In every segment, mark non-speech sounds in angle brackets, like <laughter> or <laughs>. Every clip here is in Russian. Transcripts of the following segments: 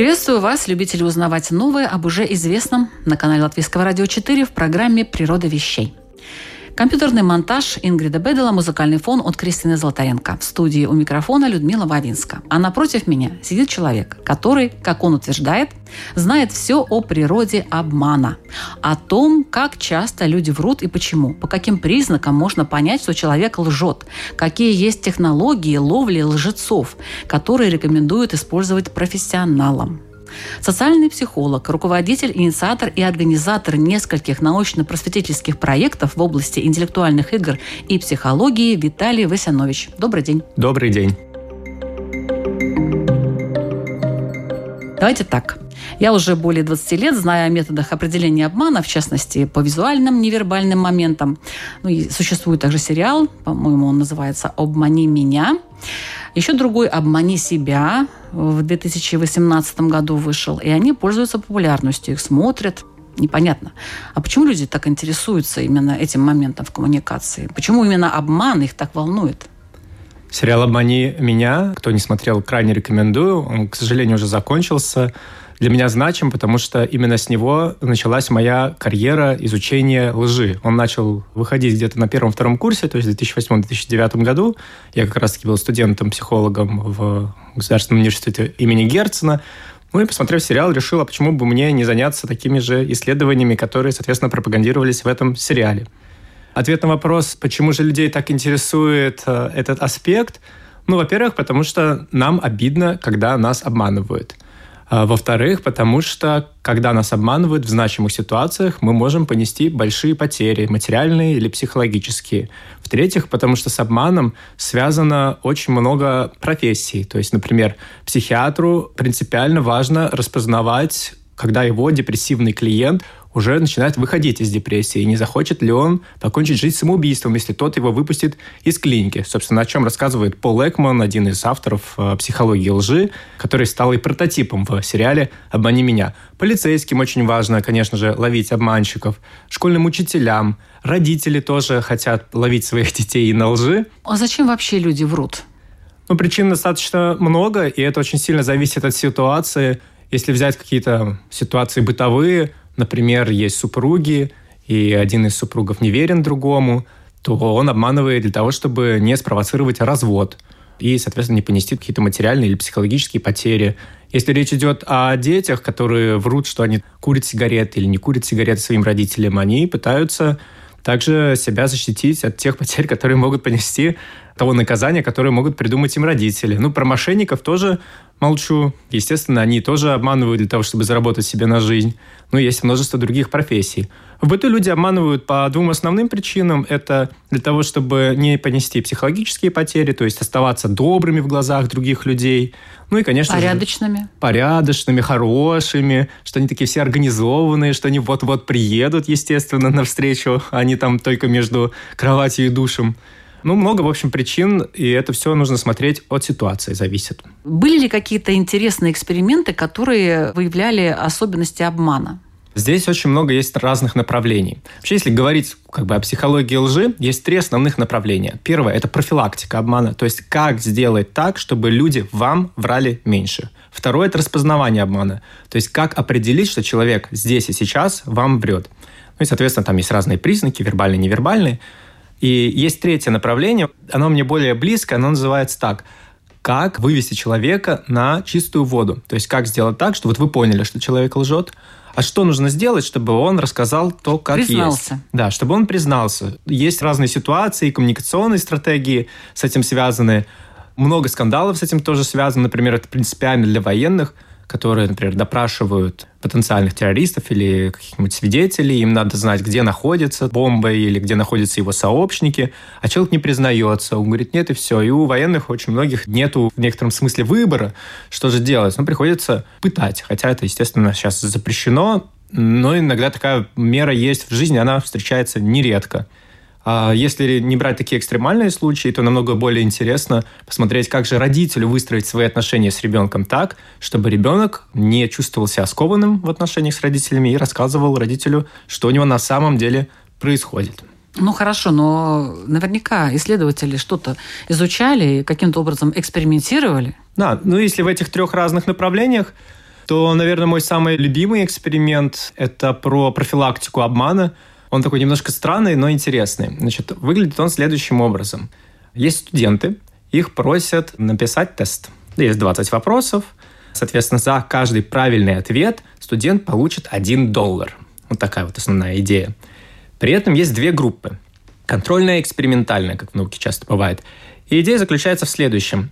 Приветствую вас, любители узнавать новое об уже известном на канале Латвийского радио 4 в программе «Природа вещей». Компьютерный монтаж Ингрида Бедела, музыкальный фон от Кристины Золотаренко. В студии у микрофона Людмила Вавинска. А напротив меня сидит человек, который, как он утверждает, знает все о природе обмана. О том, как часто люди врут и почему. По каким признакам можно понять, что человек лжет. Какие есть технологии ловли лжецов, которые рекомендуют использовать профессионалам. Социальный психолог, руководитель, инициатор и организатор нескольких научно-просветительских проектов в области интеллектуальных игр и психологии Виталий Васянович. Добрый день. Добрый день. Давайте так. Я уже более 20 лет знаю о методах определения обмана, в частности, по визуальным невербальным моментам. Ну, и существует также сериал, по-моему, он называется «Обмани меня». Еще другой «Обмани себя» в 2018 году вышел, и они пользуются популярностью, их смотрят. Непонятно. А почему люди так интересуются именно этим моментом в коммуникации? Почему именно обман их так волнует? Сериал «Обмани меня», кто не смотрел, крайне рекомендую. Он, к сожалению, уже закончился для меня значим, потому что именно с него началась моя карьера изучения лжи. Он начал выходить где-то на первом-втором курсе, то есть в 2008-2009 году. Я как раз-таки был студентом-психологом в Государственном университете имени Герцена. Ну и, посмотрев сериал, решил, а почему бы мне не заняться такими же исследованиями, которые, соответственно, пропагандировались в этом сериале. Ответ на вопрос, почему же людей так интересует э, этот аспект, ну, во-первых, потому что нам обидно, когда нас обманывают – во-вторых, потому что, когда нас обманывают в значимых ситуациях, мы можем понести большие потери, материальные или психологические. В-третьих, потому что с обманом связано очень много профессий. То есть, например, психиатру принципиально важно распознавать когда его депрессивный клиент уже начинает выходить из депрессии, и не захочет ли он покончить жизнь самоубийством, если тот его выпустит из клиники. Собственно, о чем рассказывает Пол Экман, один из авторов э, «Психологии лжи», который стал и прототипом в сериале «Обмани меня». Полицейским очень важно, конечно же, ловить обманщиков, школьным учителям, родители тоже хотят ловить своих <laughs> детей на лжи. А зачем вообще люди врут? Ну, причин достаточно много, и это очень сильно зависит от ситуации. Если взять какие-то ситуации бытовые, например, есть супруги, и один из супругов не верен другому, то он обманывает для того, чтобы не спровоцировать развод и, соответственно, не понести какие-то материальные или психологические потери. Если речь идет о детях, которые врут, что они курят сигареты или не курят сигареты своим родителям, они пытаются также себя защитить от тех <laughs> потерь, которые могут понести того наказания, которое могут придумать им родители. Ну, про мошенников тоже молчу. Естественно, они тоже обманывают для того, чтобы заработать себе на жизнь. Но есть множество других профессий. В быту люди обманывают по двум основным причинам. Это для того, чтобы не понести психологические потери, то есть оставаться добрыми в глазах других людей. Ну и, конечно порядочными. же... Порядочными. хорошими, что они такие все организованные, что они вот-вот приедут, естественно, навстречу, а не там только между кроватью и душем. Ну, много, в общем, причин, и это все нужно смотреть от ситуации, зависит. Были ли какие-то интересные эксперименты, которые выявляли особенности обмана? Здесь очень много есть разных направлений. Вообще, если говорить как бы о психологии лжи, есть три основных направления. Первое – это профилактика обмана, то есть как сделать так, чтобы люди вам врали меньше. Второе – это распознавание обмана, то есть как определить, что человек здесь и сейчас вам врет. Ну и, соответственно, там есть разные признаки, вербальные, невербальные. И есть третье направление, оно мне более близко, оно называется так как вывести человека на чистую воду. То есть как сделать так, что вот вы поняли, что человек лжет, а что нужно сделать, чтобы он рассказал то, как признался. есть? Да, чтобы он признался. Есть разные ситуации, коммуникационные стратегии с этим связаны. Много скандалов с этим тоже связано. Например, это принципиально для военных – которые, например, допрашивают потенциальных террористов или каких-нибудь свидетелей, им надо знать, где находится бомба или где находятся его сообщники, а человек не признается, он говорит нет и все. И у военных очень многих нету в некотором смысле выбора, что же делать. Ну, приходится пытать, хотя это, естественно, сейчас запрещено, но иногда такая мера есть в жизни, она встречается нередко. А если не брать такие экстремальные случаи, то намного более интересно посмотреть, как же родителю выстроить свои отношения с ребенком так, чтобы ребенок не чувствовал себя скованным в отношениях с родителями и рассказывал родителю, что у него на самом деле происходит. Ну хорошо, но наверняка исследователи что-то изучали и каким-то образом экспериментировали. Да, ну если в этих трех разных направлениях, то, наверное, мой самый любимый эксперимент – это про профилактику обмана – он такой немножко странный, но интересный. Значит, выглядит он следующим образом. Есть студенты, их просят написать тест. Есть 20 вопросов. Соответственно, за каждый правильный ответ студент получит 1 доллар. Вот такая вот основная идея. При этом есть две группы. Контрольная и экспериментальная, как в науке часто бывает. И идея заключается в следующем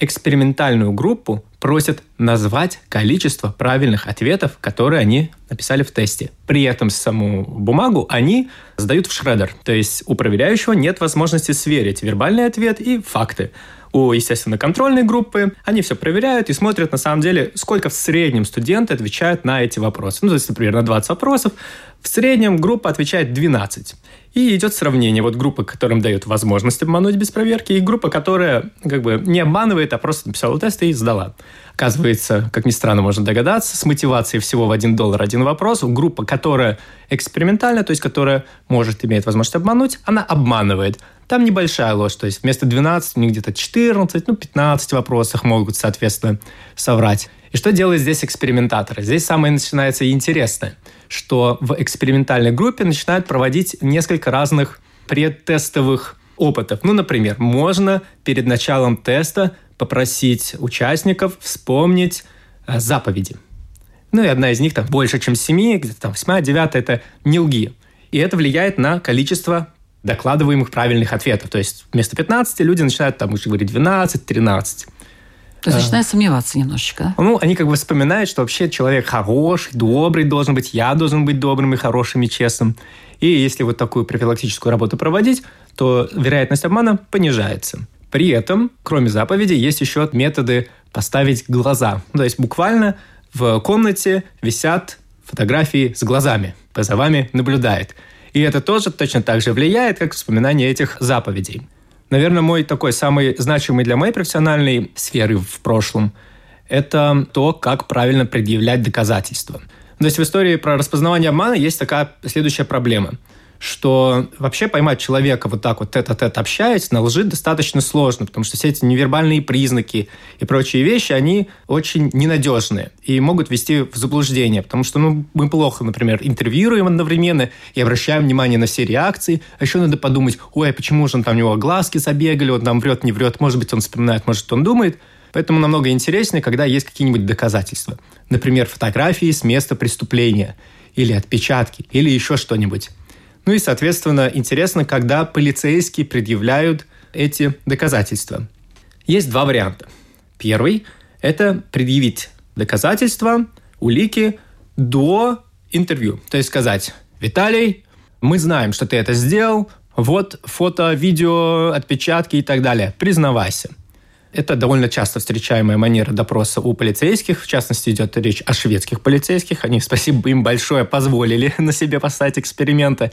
экспериментальную группу просят назвать количество правильных ответов, которые они написали в тесте. При этом саму бумагу они сдают в шредер. То есть у проверяющего нет возможности сверить вербальный ответ и факты. У, естественно, контрольной группы они все проверяют и смотрят, на самом деле, сколько в среднем студенты отвечают на эти вопросы. Ну, то есть, например, на 20 вопросов в среднем группа отвечает 12. И идет сравнение. Вот группа, которым дают возможность обмануть без проверки, и группа, которая как бы не обманывает, а просто написала тест и сдала. Оказывается, как ни странно, можно догадаться, с мотивацией всего в 1 доллар один вопрос, группа, которая экспериментальная, то есть которая может, иметь возможность обмануть, она обманывает. Там небольшая ложь, то есть вместо 12 у них где-то 14, ну 15 вопросов могут, соответственно, соврать. И что делают здесь экспериментаторы? Здесь самое начинается интересное, что в экспериментальной группе начинают проводить несколько разных предтестовых опытов. Ну, например, можно перед началом теста попросить участников вспомнить э, заповеди. Ну, и одна из них там больше, чем семи, где-то там восьмая, девятая – это «не лги». И это влияет на количество докладываемых правильных ответов. То есть вместо 15 люди начинают там уже говорить 12, 13. То есть начинают сомневаться немножечко, да? Ну, они как бы вспоминают, что вообще человек хороший, добрый должен быть, я должен быть добрым и хорошим и честным. И если вот такую профилактическую работу проводить, то вероятность обмана понижается. При этом, кроме заповеди, есть еще методы поставить глаза. То есть буквально в комнате висят фотографии с глазами. За вами наблюдает. И это тоже точно так же влияет, как вспоминание этих заповедей. Наверное, мой такой самый значимый для моей профессиональной сферы в прошлом – это то, как правильно предъявлять доказательства. То есть в истории про распознавание обмана есть такая следующая проблема – что вообще поймать человека вот так вот тет-а-тет общаясь на лжи достаточно сложно, потому что все эти невербальные признаки и прочие вещи, они очень ненадежные и могут вести в заблуждение, потому что ну, мы плохо, например, интервьюируем одновременно и обращаем внимание на все реакции, а еще надо подумать, ой, а почему же он там у него глазки забегали, он там врет, не врет, может быть, он вспоминает, может, он думает. Поэтому намного интереснее, когда есть какие-нибудь доказательства. Например, фотографии с места преступления или отпечатки, или еще что-нибудь. Ну и, соответственно, интересно, когда полицейские предъявляют эти доказательства. Есть два варианта. Первый – это предъявить доказательства, улики до интервью. То есть сказать, Виталий, мы знаем, что ты это сделал, вот фото, видео, отпечатки и так далее. Признавайся. Это довольно часто встречаемая манера допроса у полицейских. В частности, идет речь о шведских полицейских. Они, спасибо им большое, позволили <laughs> на себе поставить эксперименты.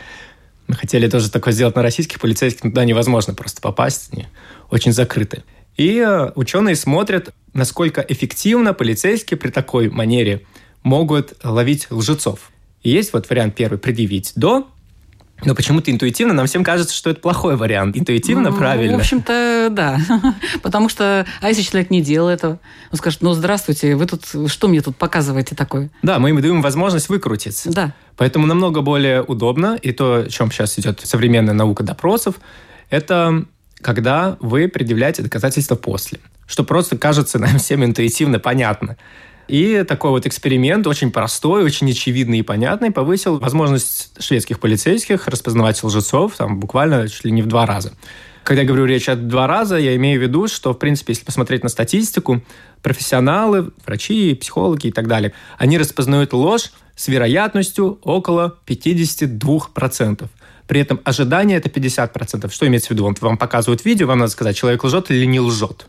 Мы хотели тоже такое сделать на российских полицейских, но туда невозможно просто попасть. Они очень закрыты. И э, ученые смотрят, насколько эффективно полицейские при такой манере могут ловить лжецов. И есть вот вариант первый – предъявить до, но почему-то интуитивно нам всем кажется, что это плохой вариант. Интуитивно ну, правильно. В общем-то, да. <laughs> Потому что, а если человек не делает этого? Он скажет, ну, здравствуйте, вы тут, что мне тут показываете такое? Да, мы им даем возможность выкрутиться. Да. Поэтому намного более удобно, и то, о чем сейчас идет современная наука допросов, это когда вы предъявляете доказательства после. Что просто кажется <laughs> нам всем интуитивно понятно. И такой вот эксперимент, очень простой, очень очевидный и понятный, повысил возможность шведских полицейских распознавать лжецов там, буквально чуть ли не в два раза. Когда я говорю речь от два раза, я имею в виду, что, в принципе, если посмотреть на статистику, профессионалы, врачи, психологи и так далее, они распознают ложь с вероятностью около 52%. При этом ожидание – это 50%. Что имеется в виду? Вам показывают видео, вам надо сказать, человек лжет или не лжет.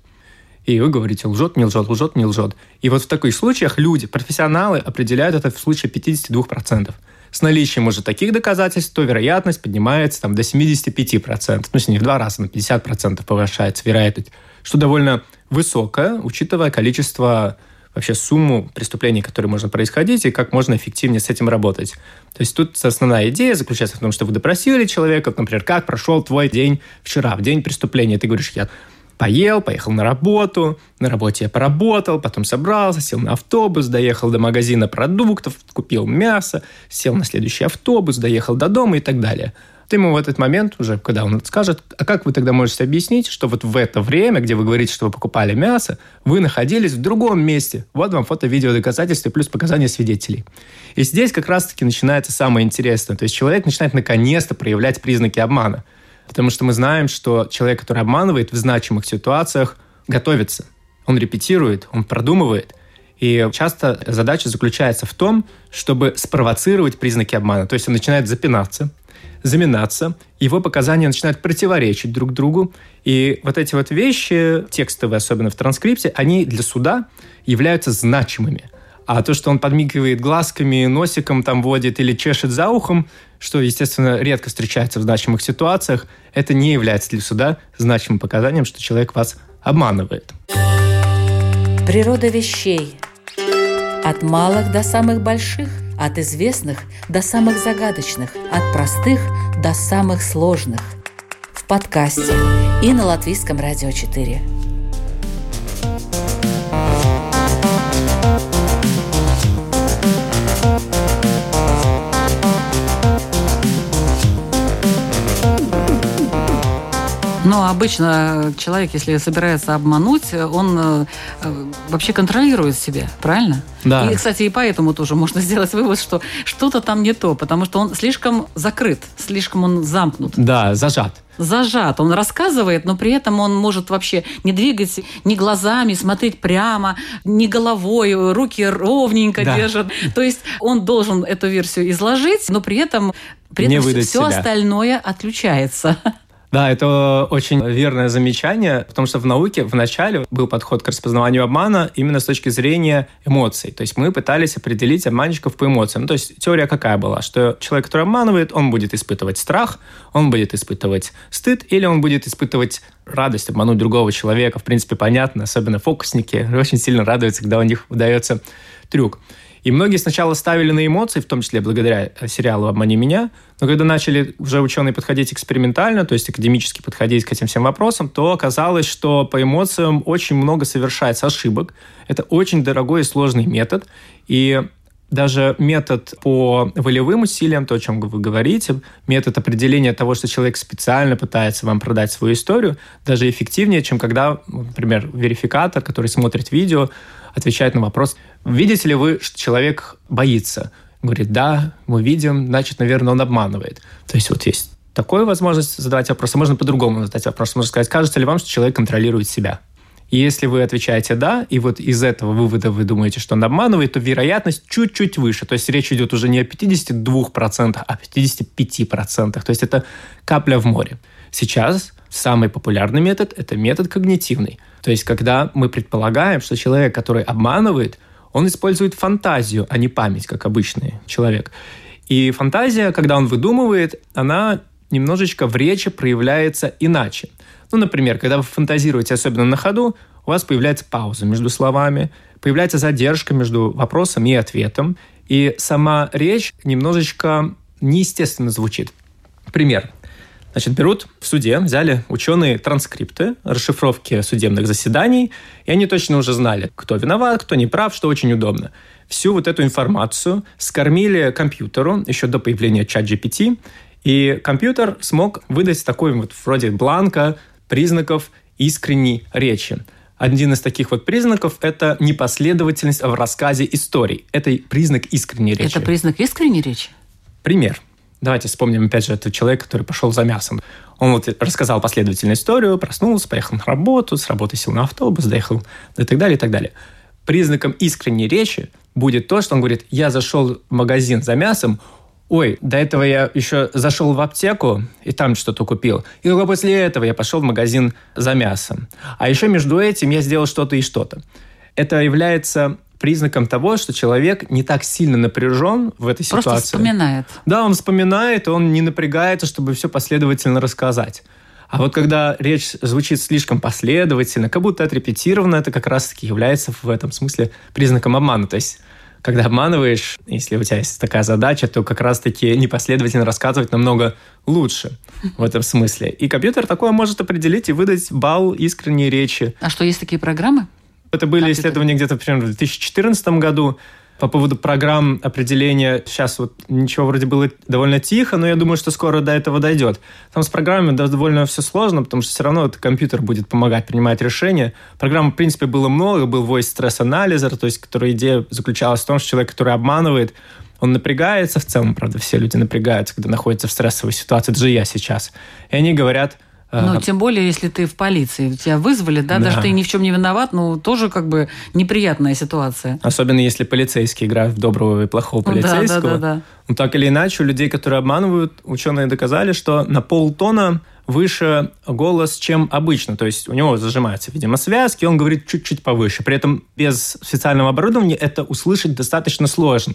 И вы говорите, лжет, не лжет, лжет, не лжет. И вот в таких случаях люди, профессионалы, определяют это в случае 52%. С наличием уже таких доказательств, то вероятность поднимается там, до 75%. Ну, если не в два раза, на 50% повышается вероятность, что довольно высокая, учитывая количество вообще сумму преступлений, которые можно происходить, и как можно эффективнее с этим работать. То есть тут основная идея заключается в том, что вы допросили человека, например, как прошел твой день вчера, в день преступления. Ты говоришь, я поел, поехал на работу, на работе я поработал, потом собрался, сел на автобус, доехал до магазина продуктов, купил мясо, сел на следующий автобус, доехал до дома и так далее. Ты ему в этот момент, уже когда он скажет, а как вы тогда можете объяснить, что вот в это время, где вы говорите, что вы покупали мясо, вы находились в другом месте? Вот вам фото-видео доказательства плюс показания свидетелей. И здесь как раз-таки начинается самое интересное. То есть человек начинает наконец-то проявлять признаки обмана – Потому что мы знаем, что человек, который обманывает в значимых ситуациях, готовится. Он репетирует, он продумывает. И часто задача заключается в том, чтобы спровоцировать признаки обмана. То есть он начинает запинаться, заминаться, его показания начинают противоречить друг другу. И вот эти вот вещи, текстовые, особенно в транскрипте, они для суда являются значимыми. А то, что он подмигивает глазками, носиком там водит или чешет за ухом, что, естественно, редко встречается в значимых ситуациях, это не является для суда значимым показанием, что человек вас обманывает. Природа вещей. От малых до самых больших, от известных до самых загадочных, от простых до самых сложных. В подкасте и на Латвийском радио 4. Но обычно человек, если собирается обмануть, он э, э, вообще контролирует себя, правильно? Да. И, кстати, и поэтому тоже можно <laughs> сделать вывод, что что-то там не то, потому что он слишком закрыт, слишком он замкнут. Да, зажат зажат. Он рассказывает, но при этом он может вообще не двигать ни глазами, смотреть прямо, ни головой, руки ровненько да. держат. То есть он должен эту версию изложить, но при этом, при этом все себя. остальное отключается. <laughs> Да, это очень верное замечание, потому что в науке вначале был подход к распознаванию обмана именно с точки зрения эмоций. То есть мы пытались определить обманщиков по эмоциям. Ну, то есть теория какая была? Что человек, который обманывает, он будет испытывать страх, он будет испытывать стыд или он будет испытывать радость обмануть другого человека. В принципе, понятно, особенно фокусники <laughs> очень сильно радуются, когда у них удается трюк. И многие сначала ставили на эмоции, в том числе благодаря сериалу «Обмани меня», но когда начали уже ученые подходить экспериментально, то есть академически подходить к этим всем вопросам, то оказалось, что по эмоциям очень много совершается ошибок. Это очень дорогой и сложный метод. И даже метод по волевым усилиям, то, о чем вы говорите, метод определения того, что человек специально пытается вам продать свою историю, даже эффективнее, чем когда, например, верификатор, который смотрит видео, отвечает на вопрос, видите ли вы, что человек боится? Говорит, да, мы видим, значит, наверное, он обманывает. То есть вот есть такая возможность задавать вопрос, а можно по-другому задать вопрос. Можно сказать, кажется ли вам, что человек контролирует себя? И если вы отвечаете «да», и вот из этого вывода вы думаете, что он обманывает, то вероятность чуть-чуть выше. То есть речь идет уже не о 52%, а о 55%. То есть это капля в море. Сейчас самый популярный метод – это метод когнитивный. То есть когда мы предполагаем, что человек, который обманывает, он использует фантазию, а не память, как обычный человек. И фантазия, когда он выдумывает, она немножечко в речи проявляется иначе. Ну, например, когда вы фантазируете, особенно на ходу, у вас появляется пауза между словами, появляется задержка между вопросом и ответом, и сама речь немножечко неестественно звучит. Пример. Значит, берут в суде, взяли ученые транскрипты, расшифровки судебных заседаний, и они точно уже знали, кто виноват, кто не прав, что очень удобно. Всю вот эту информацию скормили компьютеру еще до появления чат GPT, и компьютер смог выдать такой вот вроде бланка признаков искренней речи. Один из таких вот признаков – это непоследовательность в рассказе историй. Это признак искренней речи. Это признак искренней речи? Пример. Давайте вспомним, опять же, этот человек, который пошел за мясом. Он вот рассказал последовательную историю, проснулся, поехал на работу, с работы сел на автобус, доехал и так далее, и так далее. Признаком искренней речи будет то, что он говорит, я зашел в магазин за мясом, ой, до этого я еще зашел в аптеку и там что-то купил. И только после этого я пошел в магазин за мясом. А еще между этим я сделал что-то и что-то. Это является признаком того, что человек не так сильно напряжен в этой Просто ситуации. вспоминает. Да, он вспоминает, он не напрягается, чтобы все последовательно рассказать. А вот когда речь звучит слишком последовательно, как будто отрепетировано, это как раз-таки является в этом смысле признаком обмана. То есть когда обманываешь, если у тебя есть такая задача, то как раз-таки непоследовательно рассказывать намного лучше в этом смысле. И компьютер такое может определить и выдать балл искренней речи. А что, есть такие программы? Это были Компьютер. исследования где-то примерно в 2014 году по поводу программ определения. Сейчас вот ничего вроде было довольно тихо, но я думаю, что скоро до этого дойдет. Там с программами довольно все сложно, потому что все равно это компьютер будет помогать принимать решения. Программ, в принципе, было много. Был voice stress анализер, то есть, которая идея заключалась в том, что человек, который обманывает, он напрягается в целом, правда, все люди напрягаются, когда находятся в стрессовой ситуации. Это же я сейчас. И они говорят, Ну, тем более, если ты в полиции, тебя вызвали, да, даже Да. ты ни в чем не виноват, ну, тоже как бы неприятная ситуация. Особенно если полицейский играет в доброго и плохого Ну, да, да, полицейского. да, да. Ну, так или иначе, у людей, которые обманывают, ученые доказали, что на полтона выше голос, чем обычно. То есть у него зажимаются, видимо, связки, он говорит чуть-чуть повыше. При этом без специального оборудования это услышать достаточно сложно.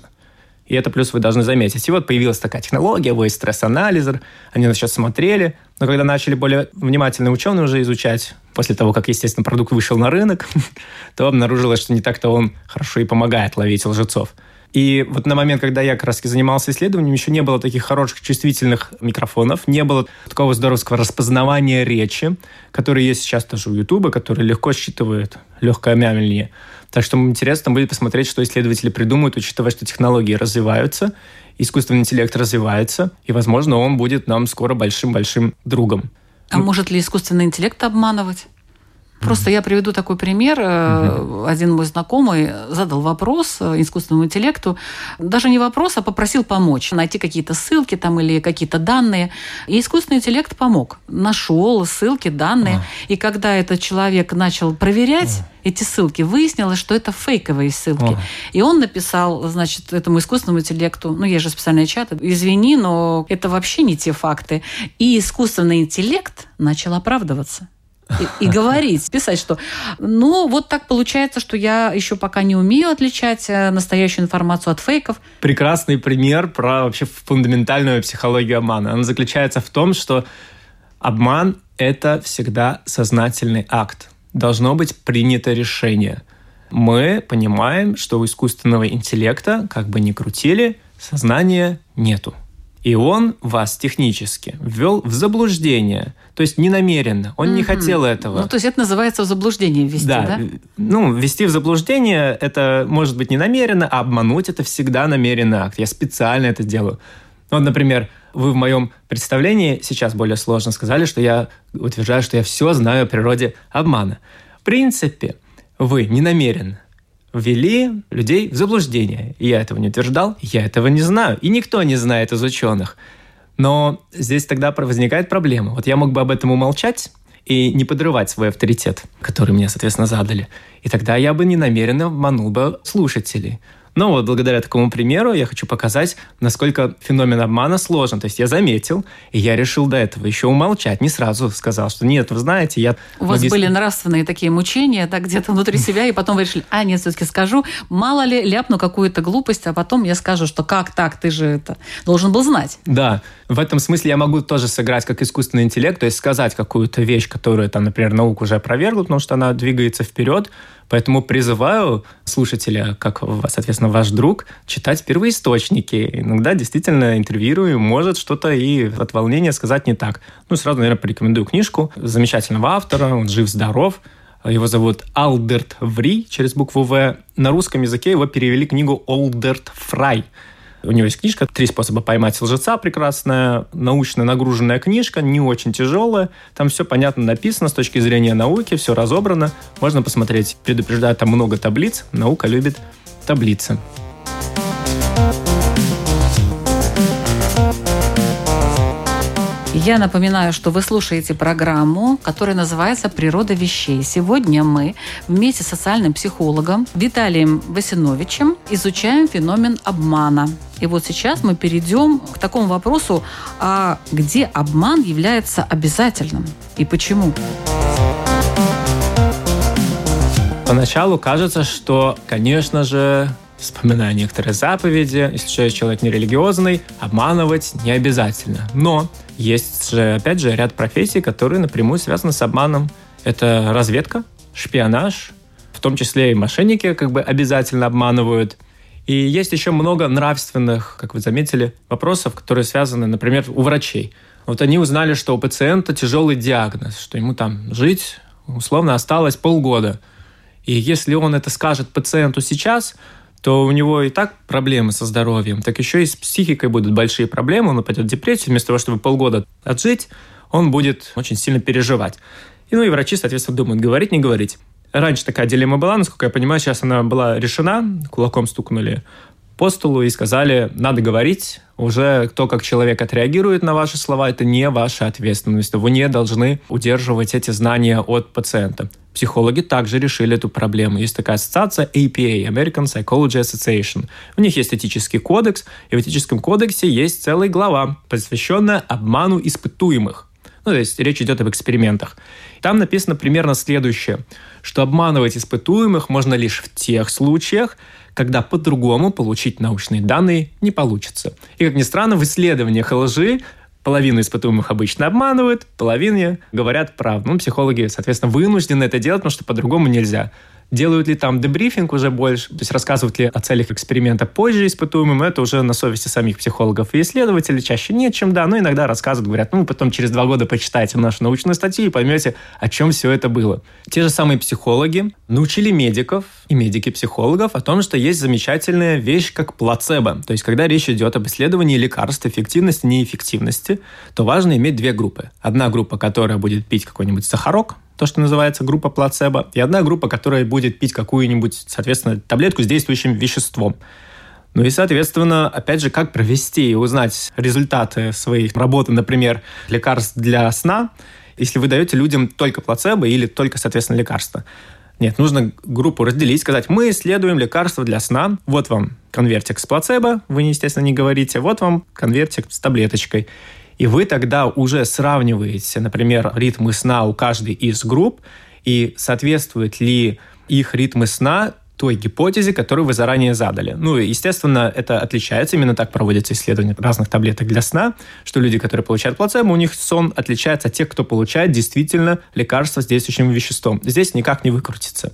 И это плюс вы должны заметить. И вот появилась такая технология, voice stress анализер. Они на сейчас смотрели. Но когда начали более внимательные ученые уже изучать, после того, как, естественно, продукт вышел на рынок, <laughs> то обнаружилось, что не так-то он хорошо и помогает ловить лжецов. И вот на момент, когда я как раз занимался исследованием, еще не было таких хороших чувствительных микрофонов, не было такого здоровского распознавания речи, которое есть сейчас тоже у Ютуба, который легко считывает легкое мямление. Так что интересно будет посмотреть, что исследователи придумают, учитывая, что технологии развиваются, искусственный интеллект развивается, и, возможно, он будет нам скоро большим-большим другом. А может ли искусственный интеллект обманывать? Просто я приведу такой пример. Э, Один мой знакомый задал вопрос э, искусственному интеллекту. Даже не вопрос, а попросил помочь. Найти какие-то ссылки там или какие-то данные. И искусственный интеллект помог. Нашел ссылки, данные. И когда этот человек начал проверять эти ссылки, выяснилось, что это фейковые ссылки. Ой. И он написал, значит, этому искусственному интеллекту, ну, есть же специальный чат, извини, но это вообще не те факты. И искусственный интеллект начал оправдываться. И, и говорить, писать, что ну вот так получается, что я еще пока не умею отличать э, настоящую информацию от фейков. прекрасный пример про вообще фундаментальную психологию обмана. Он заключается в том, что обман – это всегда сознательный акт. Должно быть принято решение. Мы понимаем, что у искусственного интеллекта, как бы ни крутили, сознания нету. И он вас технически ввел в заблуждение. То есть ненамеренно. Он не Мгм. хотел этого. Ну, то есть это называется в заблуждение ввести, да? Да, ну, ввести в заблуждение это может быть не намеренно, а обмануть это всегда намеренный акт. Я специально это делаю. Ну, Вот, например, вы в моем представлении сейчас более сложно сказали, что я утверждаю, что я все знаю о природе обмана. В принципе, вы не намеренно ввели людей в заблуждение. Я этого не утверждал, я этого не знаю. И никто не знает из ученых. Но здесь тогда возникает проблема. Вот я мог бы об этом умолчать и не подрывать свой авторитет, который мне, соответственно, задали. И тогда я бы ненамеренно обманул бы слушателей. Но вот благодаря такому примеру я хочу показать, насколько феномен обмана сложен. То есть я заметил, и я решил до этого еще умолчать. Не сразу сказал, что нет, вы знаете, я... У вас магистр- были нравственные такие мучения, да, где-то внутри себя, и потом вы решили, а, нет, все-таки скажу, мало ли, ляпну какую-то глупость, а потом я скажу, что как так, ты же это должен был знать. Да, в этом смысле я могу тоже сыграть как искусственный интеллект, то есть сказать какую-то вещь, которую, там, например, наука уже опровергла, потому что она двигается вперед. Поэтому призываю слушателя, как, соответственно, ваш друг, читать первоисточники. Иногда действительно интервьюирую, может что-то и от волнения сказать не так. Ну, сразу, наверное, порекомендую книжку замечательного автора, он жив-здоров, его зовут Алдерт Ври через букву В. На русском языке его перевели книгу Олдерт Фрай. У него есть книжка «Три способа поймать лжеца», прекрасная, научно нагруженная книжка, не очень тяжелая. Там все понятно написано с точки зрения науки, все разобрано. Можно посмотреть. Предупреждаю, там много таблиц. Наука любит таблицы. Я напоминаю, что вы слушаете программу, которая называется «Природа вещей». Сегодня мы вместе с социальным психологом Виталием Васиновичем изучаем феномен обмана. И вот сейчас мы перейдем к такому вопросу, а где обман является обязательным и почему? Поначалу кажется, что, конечно же, вспоминая некоторые заповеди, если человек нерелигиозный, обманывать не обязательно. Но есть же, опять же, ряд профессий, которые напрямую связаны с обманом. Это разведка, шпионаж, в том числе и мошенники как бы обязательно обманывают. И есть еще много нравственных, как вы заметили, вопросов, которые связаны, например, у врачей. Вот они узнали, что у пациента тяжелый диагноз, что ему там жить условно осталось полгода. И если он это скажет пациенту сейчас, то у него и так проблемы со здоровьем, так еще и с психикой будут большие проблемы, он упадет в депрессию, вместо того, чтобы полгода отжить, он будет очень сильно переживать. И, ну и врачи, соответственно, думают, говорить, не говорить. Раньше такая дилемма была, насколько я понимаю, сейчас она была решена, кулаком стукнули по столу и сказали, надо говорить, уже то, как человек отреагирует на ваши слова, это не ваша ответственность. Вы не должны удерживать эти знания от пациента. Психологи также решили эту проблему. Есть такая ассоциация APA, American Psychology Association. У них есть этический кодекс, и в этическом кодексе есть целая глава, посвященная обману испытуемых. Ну, то есть речь идет об экспериментах. Там написано примерно следующее, что обманывать испытуемых можно лишь в тех случаях, когда по-другому получить научные данные не получится. И, как ни странно, в исследованиях лжи Половину испытуемых обычно обманывают, половине говорят правду. Ну, психологи, соответственно, вынуждены это делать, потому что по-другому нельзя. Делают ли там дебрифинг уже больше, то есть рассказывают ли о целях эксперимента позже испытуемым, это уже на совести самих психологов и исследователей, чаще нет, чем да, но иногда рассказывают, говорят, ну, потом через два года почитайте нашу научную статью и поймете, о чем все это было. Те же самые психологи научили медиков и медики-психологов о том, что есть замечательная вещь, как плацебо. То есть, когда речь идет об исследовании лекарств, эффективности, неэффективности, то важно иметь две группы. Одна группа, которая будет пить какой-нибудь сахарок, то, что называется группа плацебо, и одна группа, которая будет пить какую-нибудь, соответственно, таблетку с действующим веществом. Ну и, соответственно, опять же, как провести и узнать результаты своей работы, например, лекарств для сна, если вы даете людям только плацебо или только, соответственно, лекарства. Нет, нужно группу разделить, сказать, мы исследуем лекарства для сна, вот вам конвертик с плацебо, вы, естественно, не говорите, вот вам конвертик с таблеточкой. И вы тогда уже сравниваете, например, ритмы сна у каждой из групп и соответствует ли их ритмы сна той гипотезе, которую вы заранее задали. Ну, естественно, это отличается, именно так проводятся исследования разных таблеток для сна, что люди, которые получают плацебо, у них сон отличается от тех, кто получает действительно лекарство с действующим веществом. Здесь никак не выкрутится.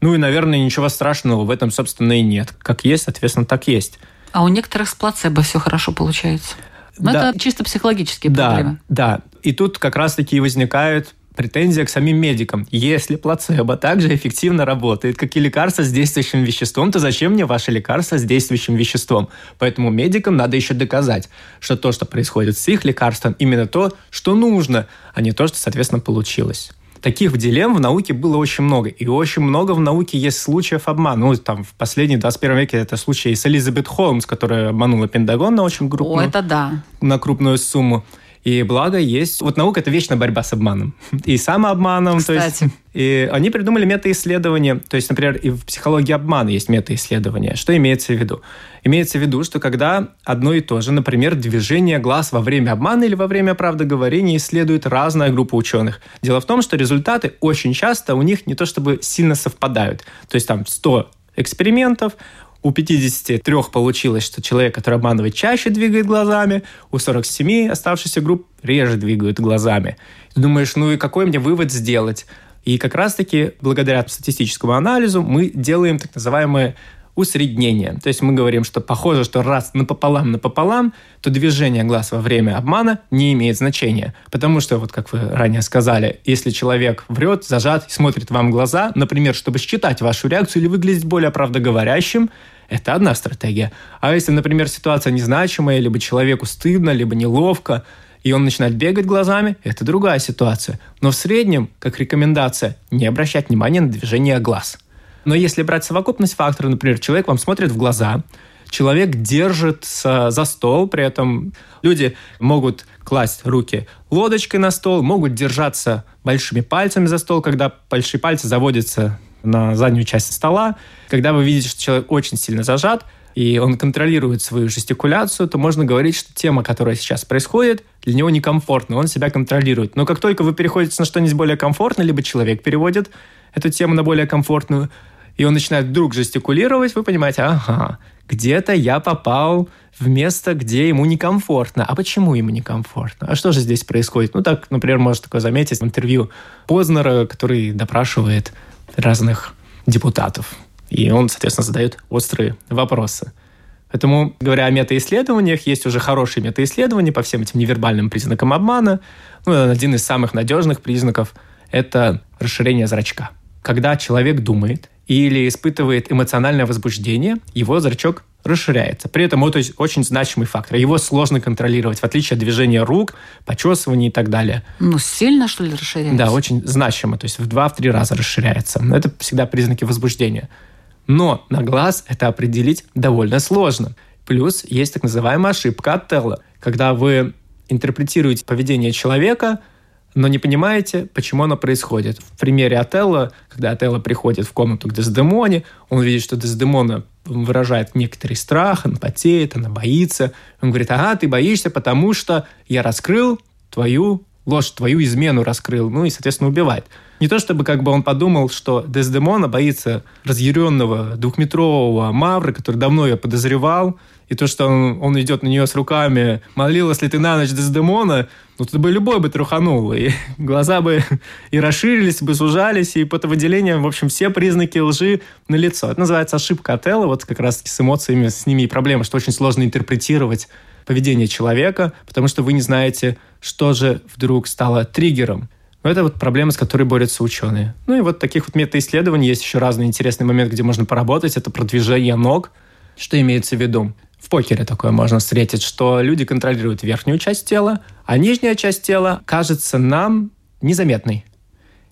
Ну и, наверное, ничего страшного в этом, собственно, и нет. Как есть, соответственно, так есть. А у некоторых с плацебо все хорошо получается. Но да. это чисто психологические да, проблемы. Да, и тут как раз-таки и возникает претензия к самим медикам. Если плацебо также эффективно работает, как и лекарство с действующим веществом, то зачем мне ваше лекарство с действующим веществом? Поэтому медикам надо еще доказать, что то, что происходит с их лекарством, именно то, что нужно, а не то, что, соответственно, получилось таких дилемм в науке было очень много. И очень много в науке есть случаев обмана. Ну, там, в последнем 21 веке это случай с Элизабет Холмс, которая обманула Пентагон на очень крупную... О, это да. На крупную сумму. И благо есть... Вот наука — это вечная борьба с обманом. И самообманом. Кстати. То есть, и они придумали метаисследования. То есть, например, и в психологии обмана есть метаисследования. Что имеется в виду? Имеется в виду, что когда одно и то же, например, движение глаз во время обмана или во время правдоговорения исследует разная группа ученых. Дело в том, что результаты очень часто у них не то чтобы сильно совпадают. То есть там 100 экспериментов, у 53 получилось, что человек, который обманывает, чаще двигает глазами, у 47 оставшихся групп реже двигают глазами. Ты думаешь, ну и какой мне вывод сделать? И как раз-таки благодаря статистическому анализу мы делаем так называемые усреднение. То есть мы говорим, что похоже, что раз напополам напополам, то движение глаз во время обмана не имеет значения. Потому что, вот как вы ранее сказали, если человек врет, зажат и смотрит вам глаза, например, чтобы считать вашу реакцию или выглядеть более правдоговорящим, это одна стратегия. А если, например, ситуация незначимая, либо человеку стыдно, либо неловко, и он начинает бегать глазами, это другая ситуация. Но в среднем, как рекомендация, не обращать внимания на движение глаз – но если брать совокупность факторов, например, человек вам смотрит в глаза, человек держится за стол, при этом люди могут класть руки лодочкой на стол, могут держаться большими пальцами за стол, когда большие пальцы заводятся на заднюю часть стола. Когда вы видите, что человек очень сильно зажат, и он контролирует свою жестикуляцию, то можно говорить, что тема, которая сейчас происходит, для него некомфортна, он себя контролирует. Но как только вы переходите на что-нибудь более комфортное, либо человек переводит эту тему на более комфортную, и он начинает вдруг жестикулировать, вы понимаете, ага, где-то я попал в место, где ему некомфортно. А почему ему некомфортно? А что же здесь происходит? Ну, так, например, можно такое заметить в интервью Познера, который допрашивает разных депутатов. И он, соответственно, задает острые вопросы. Поэтому, говоря о метаисследованиях, есть уже хорошие метаисследования по всем этим невербальным признакам обмана. Ну, один из самых надежных признаков – это расширение зрачка. Когда человек думает или испытывает эмоциональное возбуждение, его зрачок расширяется. При этом это очень значимый фактор. Его сложно контролировать, в отличие от движения рук, почесывания и так далее. Ну, сильно, что ли, расширяется? Да, очень значимо. То есть в два-три раза расширяется. Это всегда признаки возбуждения. Но на глаз это определить довольно сложно. Плюс есть так называемая ошибка Оттелло, когда вы интерпретируете поведение человека – но не понимаете, почему оно происходит. В примере Отелло, когда Отелло приходит в комнату к Дездемоне, он видит, что Дездемона выражает некоторый страх, он потеет, она боится. Он говорит, ага, ты боишься, потому что я раскрыл твою ложь, твою измену раскрыл, ну и, соответственно, убивает. Не то чтобы как бы он подумал, что Дездемона боится разъяренного двухметрового Мавра, который давно ее подозревал, и то, что он, он идет на нее с руками, молилась ли ты на ночь Дездемона, ну, тут бы любой бы труханул, и <laughs> глаза бы и расширились, бы сужались, и потовыделением, в общем, все признаки лжи на лицо. Это называется ошибка Отелла, вот как раз-таки с эмоциями, с ними и проблема, что очень сложно интерпретировать поведение человека, потому что вы не знаете, что же вдруг стало триггером. Но это вот проблема, с которой борются ученые. Ну и вот таких вот метаисследований есть еще разный интересный момент, где можно поработать. Это продвижение ног. Что имеется в виду? В покере такое можно встретить, что люди контролируют верхнюю часть тела, а нижняя часть тела кажется нам незаметной.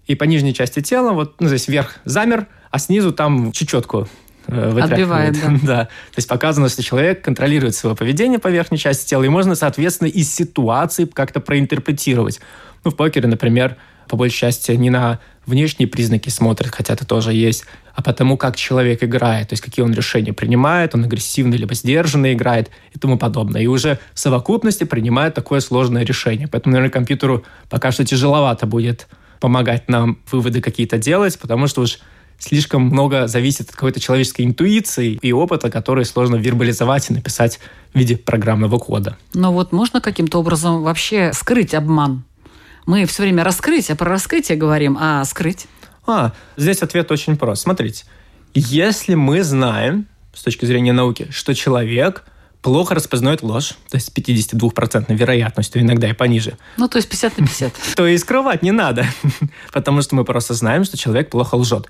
И по нижней части тела, вот ну, здесь вверх замер, а снизу там чечетку э, Отбивает, да. <laughs> да. То есть показано, что человек контролирует свое поведение по верхней части тела, и можно, соответственно, из ситуации как-то проинтерпретировать. Ну, в покере, например, по большей части не на внешние признаки смотрят, хотя это тоже есть, а потому как человек играет, то есть какие он решения принимает, он агрессивно либо сдержанно играет и тому подобное. И уже в совокупности принимает такое сложное решение. Поэтому, наверное, компьютеру пока что тяжеловато будет помогать нам выводы какие-то делать, потому что уж слишком много зависит от какой-то человеческой интуиции и опыта, который сложно вербализовать и написать в виде программного кода. Но вот можно каким-то образом вообще скрыть обман? Мы все время раскрытие, про раскрытие говорим, а скрыть? А, здесь ответ очень прост. Смотрите, если мы знаем, с точки зрения науки, что человек плохо распознает ложь, то есть с 52% вероятностью, иногда и пониже. Ну, то есть 50 на 50. <laughs> То и скрывать не надо, <laughs> потому что мы просто знаем, что человек плохо лжет.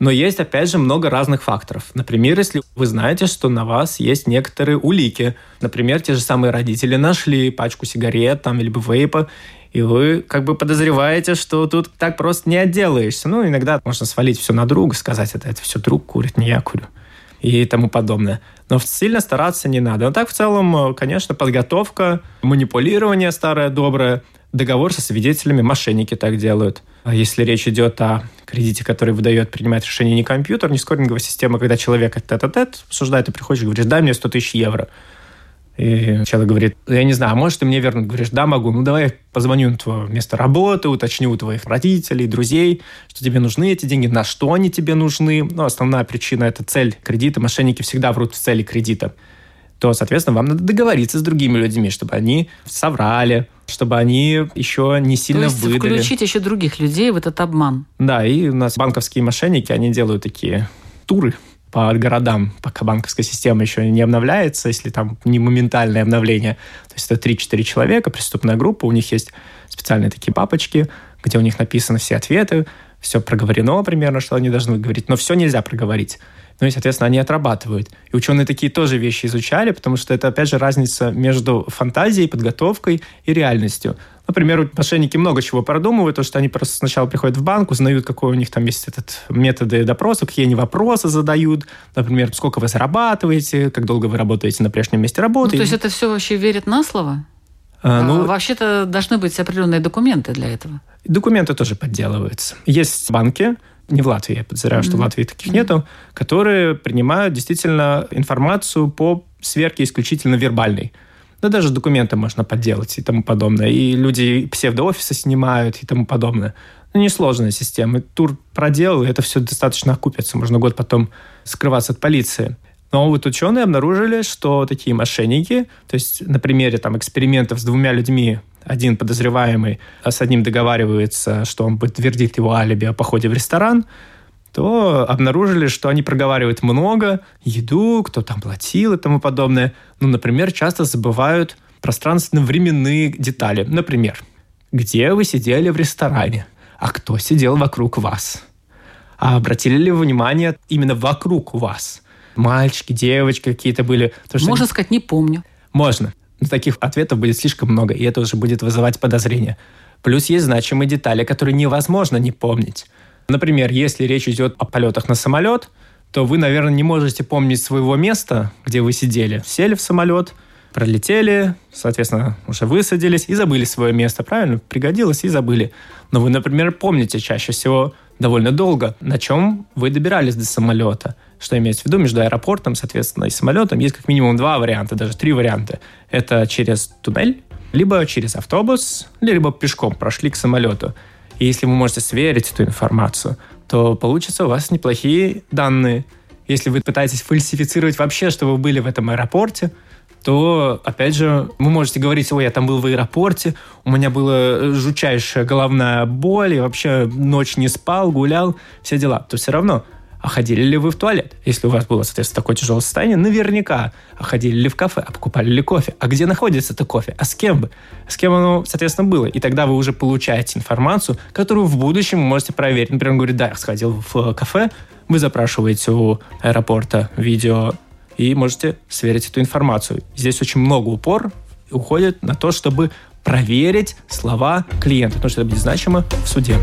Но есть, опять же, много разных факторов. Например, если вы знаете, что на вас есть некоторые улики. Например, те же самые родители нашли пачку сигарет там, либо вейпа, и вы как бы подозреваете, что тут так просто не отделаешься. Ну, иногда можно свалить все на друга, сказать, это, это все друг курит, не я курю и тому подобное. Но сильно стараться не надо. Но так в целом, конечно, подготовка, манипулирование старое доброе, договор со свидетелями, мошенники так делают. А если речь идет о кредите, который выдает, принимает решение не компьютер, не скоринговая система, когда человек тет-а-тет обсуждает, ты приходишь и говоришь, дай мне 100 тысяч евро. И человек говорит, я не знаю, а может ты мне верно говоришь, да, могу, ну давай позвоню на твое место работы, уточню у твоих родителей, друзей, что тебе нужны эти деньги, на что они тебе нужны. Ну, основная причина – это цель кредита. Мошенники всегда врут в цели кредита. То, соответственно, вам надо договориться с другими людьми, чтобы они соврали, чтобы они еще не сильно То есть выдали. включить еще других людей в этот обман. Да, и у нас банковские мошенники, они делают такие туры по городам, пока банковская система еще не обновляется, если там не моментальное обновление. То есть это 3-4 человека, преступная группа, у них есть специальные такие папочки, где у них написаны все ответы, все проговорено примерно, что они должны говорить, но все нельзя проговорить. Ну и, соответственно, они отрабатывают. И ученые такие тоже вещи изучали, потому что это, опять же, разница между фантазией, подготовкой и реальностью. Например, мошенники много чего продумывают, то, что они просто сначала приходят в банк, узнают, какой у них там есть этот методы допроса, какие они вопросы задают, например, сколько вы зарабатываете, как долго вы работаете на прежнем месте работы. Ну, то есть это все вообще верит на слово? А, ну, Вообще-то должны быть определенные документы для этого. Документы тоже подделываются. Есть банки, не в Латвии, я подозреваю, mm-hmm. что в Латвии таких mm-hmm. нету, которые принимают действительно информацию по сверке исключительно вербальной. Да даже документы можно подделать и тому подобное. И люди псевдоофисы снимают и тому подобное. Ну, несложная система. Тур проделал, и это все достаточно окупится. Можно год потом скрываться от полиции. Но вот ученые обнаружили, что такие мошенники, то есть на примере там, экспериментов с двумя людьми, один подозреваемый а с одним договаривается, что он подтвердит его алиби о походе в ресторан, то обнаружили, что они проговаривают много, еду, кто там платил и тому подобное. Ну, например, часто забывают пространственно-временные детали. Например, где вы сидели в ресторане, а кто сидел вокруг вас. А обратили ли вы внимание именно вокруг вас? Мальчики, девочки какие-то были. Можно они... сказать, не помню. Можно. Но таких ответов будет слишком много, и это уже будет вызывать подозрения. Плюс есть значимые детали, которые невозможно не помнить. Например, если речь идет о полетах на самолет, то вы, наверное, не можете помнить своего места, где вы сидели. Сели в самолет, пролетели, соответственно, уже высадились и забыли свое место, правильно? Пригодилось и забыли. Но вы, например, помните чаще всего довольно долго, на чем вы добирались до самолета. Что имеется в виду? Между аэропортом, соответственно, и самолетом есть как минимум два варианта, даже три варианта. Это через туннель, либо через автобус, либо пешком прошли к самолету. И если вы можете сверить эту информацию, то получится у вас неплохие данные. Если вы пытаетесь фальсифицировать вообще, что вы были в этом аэропорте, то, опять же, вы можете говорить, ой, я там был в аэропорте, у меня была жучайшая головная боль, я вообще ночь не спал, гулял, все дела. То все равно а ходили ли вы в туалет? Если у вас было, соответственно, такое тяжелое состояние, наверняка. А ходили ли в кафе? А покупали ли кофе? А где находится это кофе? А с кем бы? С кем оно, соответственно, было? И тогда вы уже получаете информацию, которую в будущем вы можете проверить. Например, он говорит, да, я сходил в кафе, вы запрашиваете у аэропорта видео и можете сверить эту информацию. Здесь очень много упор уходит на то, чтобы проверить слова клиента, потому что это будет значимо в суде.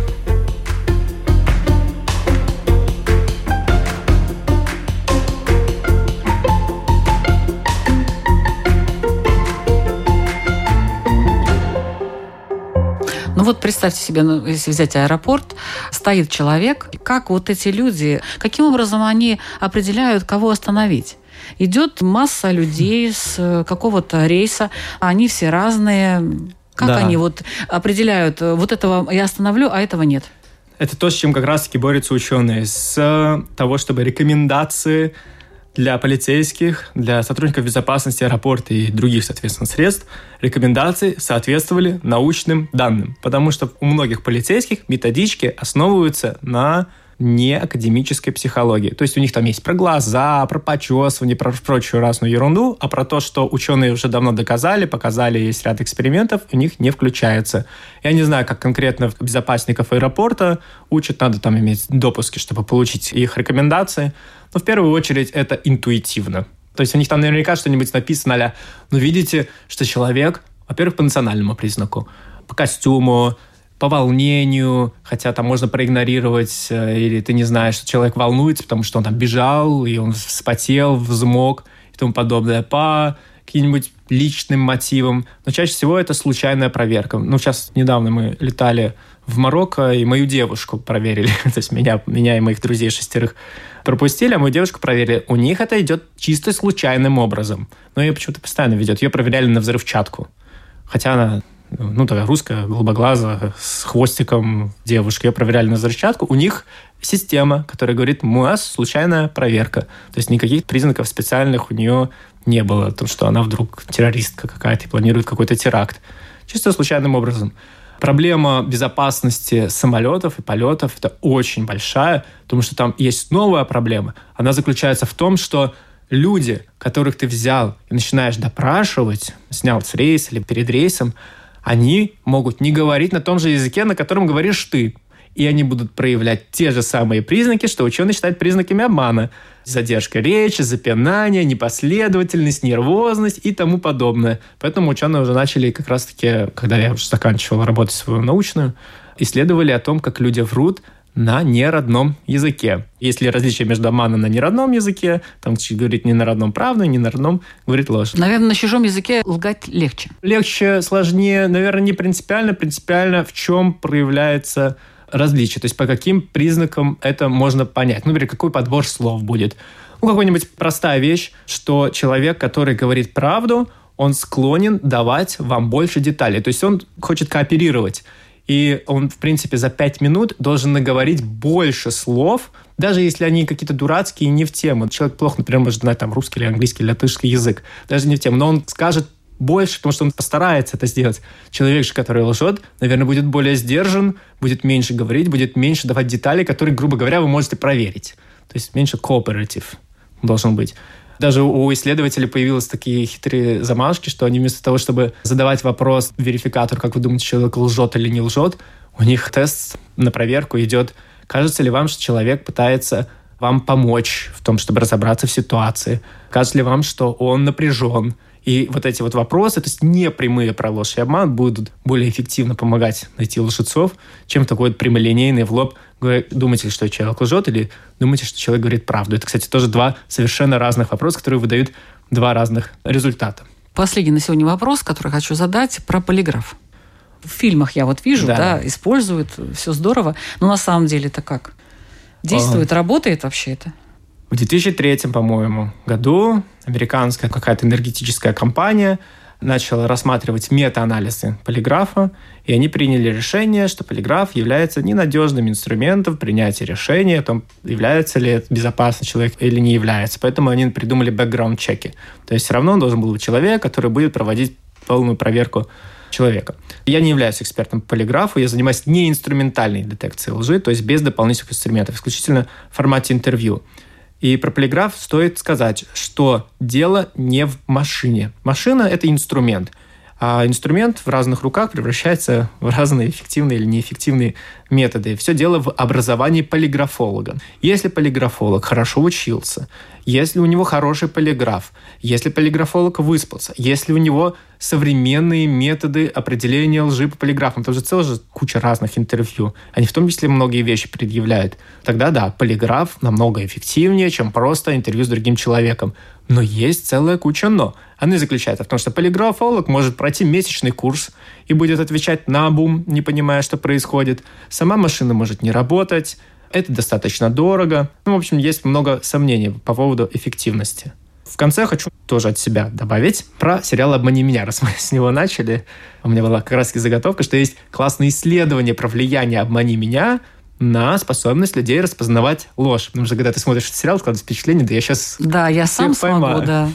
Вот представьте себе, ну, если взять аэропорт, стоит человек, как вот эти люди, каким образом они определяют, кого остановить? Идет масса людей с э, какого-то рейса, они все разные. Как да. они вот определяют, э, вот этого я остановлю, а этого нет? Это то, с чем как раз-таки борются ученые. С того, чтобы рекомендации для полицейских, для сотрудников безопасности аэропорта и других, соответственно, средств рекомендации соответствовали научным данным. Потому что у многих полицейских методички основываются на не академической психологии. То есть у них там есть про глаза, про почесывание, про прочую разную ерунду, а про то, что ученые уже давно доказали, показали, есть ряд экспериментов, у них не включается. Я не знаю, как конкретно безопасников аэропорта учат, надо там иметь допуски, чтобы получить их рекомендации. Но в первую очередь это интуитивно. То есть у них там наверняка что-нибудь написано, а ну видите, что человек, во-первых, по национальному признаку, по костюму, по волнению, хотя там можно проигнорировать, э, или ты не знаешь, что человек волнуется, потому что он там бежал, и он вспотел, взмок и тому подобное, по каким-нибудь личным мотивам. Но чаще всего это случайная проверка. Ну, сейчас недавно мы летали в Марокко, и мою девушку проверили, <laughs> то есть меня, меня и моих друзей шестерых пропустили, а мою девушку проверили. У них это идет чисто случайным образом. Но ее почему-то постоянно ведет. Ее проверяли на взрывчатку. Хотя она ну, такая русская, голубоглазая, с хвостиком девушка. Ее проверяли на взрывчатку. У них система, которая говорит, у нас случайная проверка. То есть никаких признаков специальных у нее не было. То, что она вдруг террористка какая-то и планирует какой-то теракт. Чисто случайным образом. Проблема безопасности самолетов и полетов – это очень большая, потому что там есть новая проблема. Она заключается в том, что люди, которых ты взял и начинаешь допрашивать, снял с рейса или перед рейсом, они могут не говорить на том же языке, на котором говоришь ты. и они будут проявлять те же самые признаки, что ученые считают признаками обмана. Задержка речи, запинание, непоследовательность, нервозность и тому подобное. Поэтому ученые уже начали как раз-таки, когда я уже заканчивал работу свою научную, исследовали о том, как люди врут на неродном языке. Есть ли различие между обманом на неродном языке, там говорит не на родном правду, не на родном говорит ложь. Наверное, на чужом языке лгать легче. Легче, сложнее, наверное, не принципиально. Принципиально в чем проявляется различие, то есть по каким признакам это можно понять. Ну, например, какой подбор слов будет. Ну, какая-нибудь простая вещь, что человек, который говорит правду, он склонен давать вам больше деталей. То есть он хочет кооперировать. И он, в принципе, за пять минут должен наговорить больше слов, даже если они какие-то дурацкие и не в тему. Человек плохо, например, может знать там русский или английский или латышский язык. Даже не в тему. Но он скажет больше, потому что он постарается это сделать. Человек же, который лжет, наверное, будет более сдержан, будет меньше говорить, будет меньше давать детали, которые, грубо говоря, вы можете проверить. То есть меньше кооператив должен быть. Даже у исследователей появились такие хитрые замашки, что они вместо того, чтобы задавать вопрос верификатору, как вы думаете, человек лжет или не лжет, у них тест на проверку идет, кажется ли вам, что человек пытается вам помочь в том, чтобы разобраться в ситуации, кажется ли вам, что он напряжен, и вот эти вот вопросы, то есть не прямые про ложь и обман, будут более эффективно помогать найти лжецов, чем такой вот прямолинейный в лоб думаете, что человек лжет, или думаете, что человек говорит правду. Это, кстати, тоже два совершенно разных вопроса, которые выдают два разных результата. Последний на сегодня вопрос, который хочу задать про полиграф. В фильмах я вот вижу, да, да используют, все здорово. Но на самом деле это как? Действует, а... работает вообще это? В 2003, по-моему, году американская какая-то энергетическая компания начала рассматривать мета-анализы полиграфа, и они приняли решение, что полиграф является ненадежным инструментом принятия решения о том, является ли безопасный человек или не является. Поэтому они придумали бэкграунд-чеки. То есть все равно он должен был быть человек, который будет проводить полную проверку человека. Я не являюсь экспертом по полиграфу, я занимаюсь не инструментальной детекцией лжи, то есть без дополнительных инструментов, исключительно в формате интервью. И про полиграф стоит сказать, что дело не в машине. Машина – это инструмент. А инструмент в разных руках превращается в разные эффективные или неэффективные методы. Все дело в образовании полиграфолога. Если полиграфолог хорошо учился, если у него хороший полиграф, если полиграфолог выспался, если у него современные методы определения лжи по полиграфам, там же целая куча разных интервью, они в том числе многие вещи предъявляют, тогда да, полиграф намного эффективнее, чем просто интервью с другим человеком. Но есть целая куча «но». Она заключается в том, что полиграфолог может пройти месячный курс и будет отвечать на бум, не понимая, что происходит. Сама машина может не работать, это достаточно дорого. Ну, в общем, есть много сомнений по поводу эффективности. В конце хочу тоже от себя добавить про сериал «Обмани меня», раз мы <laughs> с него начали. У меня была как раз заготовка, что есть классное исследование про влияние «Обмани меня» на способность людей распознавать ложь. Потому что когда ты смотришь этот сериал, складывается впечатление, да я сейчас Да, я сам поймаю. смогу, да.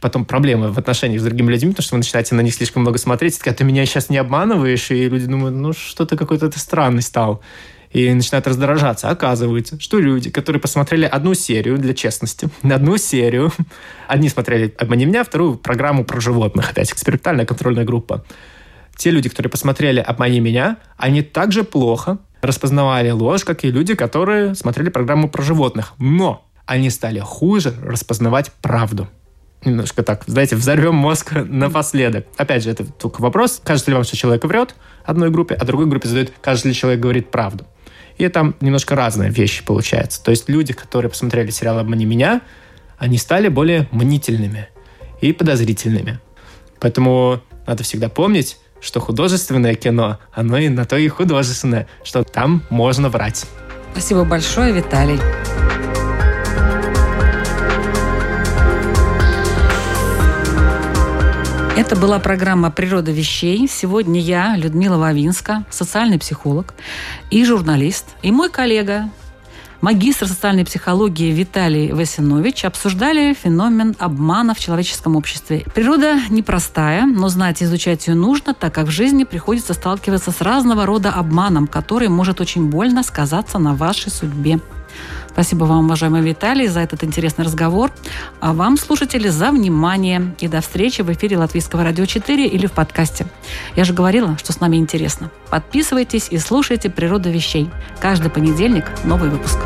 Потом проблемы в отношениях с другими людьми, потому что вы начинаете на них слишком много смотреть, и ты меня сейчас не обманываешь, и люди думают, ну что-то какой-то ты странный стал и начинают раздражаться. Оказывается, что люди, которые посмотрели одну серию, для честности, <laughs> одну серию, <laughs> одни смотрели «Обмани меня», вторую программу про животных, опять экспериментальная контрольная группа. Те люди, которые посмотрели «Обмани меня», они также плохо распознавали ложь, как и люди, которые смотрели программу про животных. Но они стали хуже распознавать правду немножко так, знаете, взорвем мозг <laughs> напоследок. Опять же, это только вопрос, кажется ли вам, что человек врет одной группе, а другой группе задают, кажется ли человек говорит правду. И там немножко разные вещи получаются. То есть люди, которые посмотрели сериал «Обмани меня», они стали более мнительными и подозрительными. Поэтому надо всегда помнить, что художественное кино, оно и на то и художественное, что там можно врать. Спасибо большое, Виталий. Это была программа «Природа вещей». Сегодня я, Людмила Вавинска, социальный психолог и журналист, и мой коллега, магистр социальной психологии Виталий Васинович обсуждали феномен обмана в человеческом обществе. Природа непростая, но знать и изучать ее нужно, так как в жизни приходится сталкиваться с разного рода обманом, который может очень больно сказаться на вашей судьбе. Спасибо вам, уважаемый Виталий, за этот интересный разговор. А вам, слушатели, за внимание. И до встречи в эфире Латвийского радио 4 или в подкасте. Я же говорила, что с нами интересно. Подписывайтесь и слушайте «Природа вещей». Каждый понедельник новый выпуск.